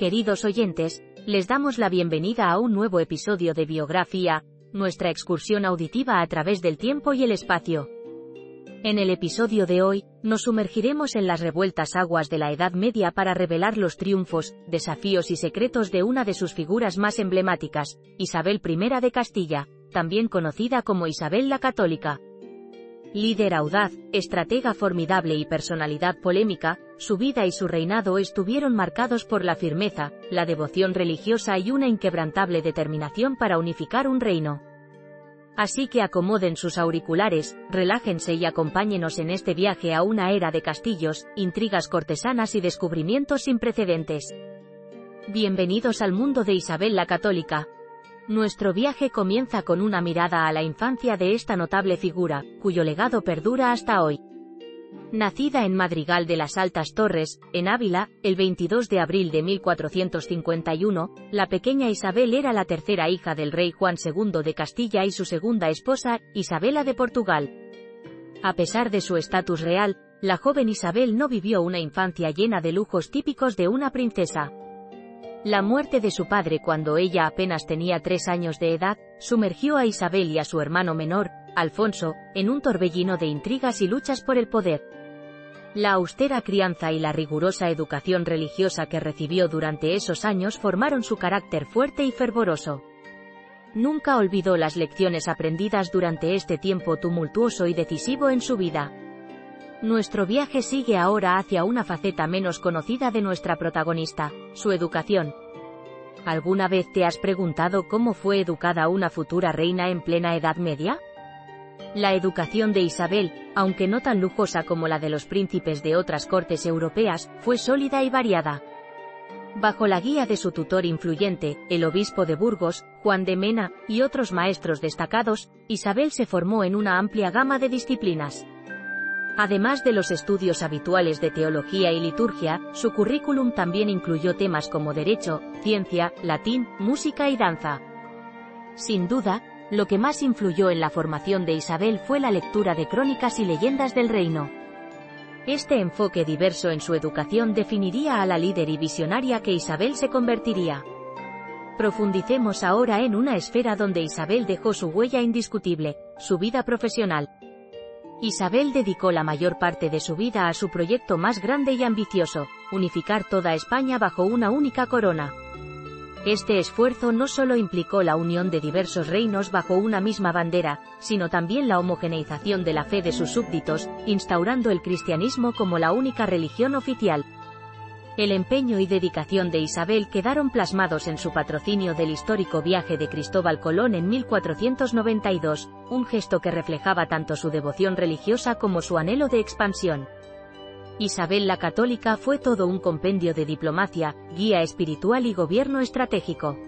Queridos oyentes, les damos la bienvenida a un nuevo episodio de Biografía, nuestra excursión auditiva a través del tiempo y el espacio. En el episodio de hoy, nos sumergiremos en las revueltas aguas de la Edad Media para revelar los triunfos, desafíos y secretos de una de sus figuras más emblemáticas, Isabel I de Castilla, también conocida como Isabel la Católica. Líder audaz, estratega formidable y personalidad polémica, su vida y su reinado estuvieron marcados por la firmeza, la devoción religiosa y una inquebrantable determinación para unificar un reino. Así que acomoden sus auriculares, relájense y acompáñenos en este viaje a una era de castillos, intrigas cortesanas y descubrimientos sin precedentes. Bienvenidos al mundo de Isabel la Católica. Nuestro viaje comienza con una mirada a la infancia de esta notable figura, cuyo legado perdura hasta hoy. Nacida en Madrigal de las Altas Torres, en Ávila, el 22 de abril de 1451, la pequeña Isabel era la tercera hija del rey Juan II de Castilla y su segunda esposa, Isabela de Portugal. A pesar de su estatus real, la joven Isabel no vivió una infancia llena de lujos típicos de una princesa. La muerte de su padre cuando ella apenas tenía tres años de edad, sumergió a Isabel y a su hermano menor, Alfonso, en un torbellino de intrigas y luchas por el poder. La austera crianza y la rigurosa educación religiosa que recibió durante esos años formaron su carácter fuerte y fervoroso. Nunca olvidó las lecciones aprendidas durante este tiempo tumultuoso y decisivo en su vida. Nuestro viaje sigue ahora hacia una faceta menos conocida de nuestra protagonista, su educación. ¿Alguna vez te has preguntado cómo fue educada una futura reina en plena Edad Media? La educación de Isabel, aunque no tan lujosa como la de los príncipes de otras cortes europeas, fue sólida y variada. Bajo la guía de su tutor influyente, el obispo de Burgos, Juan de Mena, y otros maestros destacados, Isabel se formó en una amplia gama de disciplinas. Además de los estudios habituales de teología y liturgia, su currículum también incluyó temas como derecho, ciencia, latín, música y danza. Sin duda, lo que más influyó en la formación de Isabel fue la lectura de crónicas y leyendas del reino. Este enfoque diverso en su educación definiría a la líder y visionaria que Isabel se convertiría. Profundicemos ahora en una esfera donde Isabel dejó su huella indiscutible, su vida profesional. Isabel dedicó la mayor parte de su vida a su proyecto más grande y ambicioso, unificar toda España bajo una única corona. Este esfuerzo no solo implicó la unión de diversos reinos bajo una misma bandera, sino también la homogeneización de la fe de sus súbditos, instaurando el cristianismo como la única religión oficial. El empeño y dedicación de Isabel quedaron plasmados en su patrocinio del histórico viaje de Cristóbal Colón en 1492, un gesto que reflejaba tanto su devoción religiosa como su anhelo de expansión. Isabel la Católica fue todo un compendio de diplomacia, guía espiritual y gobierno estratégico.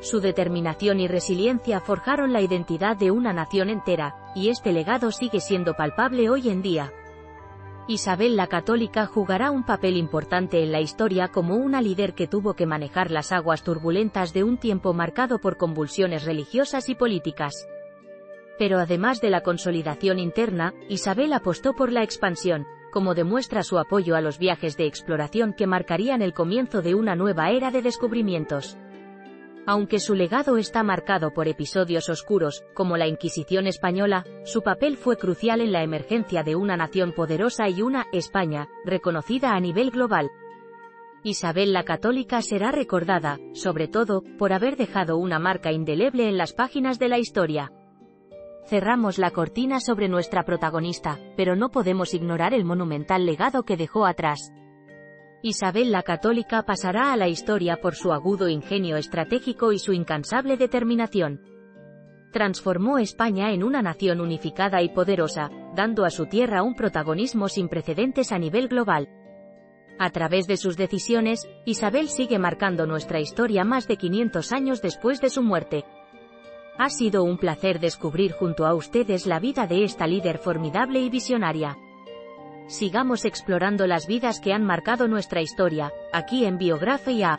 Su determinación y resiliencia forjaron la identidad de una nación entera, y este legado sigue siendo palpable hoy en día. Isabel la Católica jugará un papel importante en la historia como una líder que tuvo que manejar las aguas turbulentas de un tiempo marcado por convulsiones religiosas y políticas. Pero además de la consolidación interna, Isabel apostó por la expansión, como demuestra su apoyo a los viajes de exploración que marcarían el comienzo de una nueva era de descubrimientos. Aunque su legado está marcado por episodios oscuros, como la Inquisición española, su papel fue crucial en la emergencia de una nación poderosa y una España, reconocida a nivel global. Isabel la Católica será recordada, sobre todo, por haber dejado una marca indeleble en las páginas de la historia. Cerramos la cortina sobre nuestra protagonista, pero no podemos ignorar el monumental legado que dejó atrás. Isabel la Católica pasará a la historia por su agudo ingenio estratégico y su incansable determinación. Transformó España en una nación unificada y poderosa, dando a su tierra un protagonismo sin precedentes a nivel global. A través de sus decisiones, Isabel sigue marcando nuestra historia más de 500 años después de su muerte. Ha sido un placer descubrir junto a ustedes la vida de esta líder formidable y visionaria. Sigamos explorando las vidas que han marcado nuestra historia, aquí en Biografía.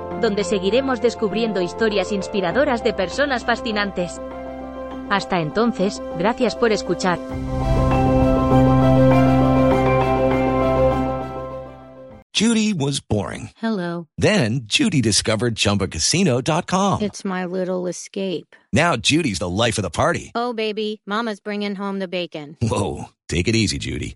donde seguiremos descubriendo historias inspiradoras de personas fascinantes. Hasta entonces, gracias por escuchar. Judy was boring. Hello. Then Judy discovered ChumbaCasino.com. It's my little escape. Now Judy's the life of the party. Oh, baby, Mama's bringing home the bacon. Whoa, take it easy, Judy.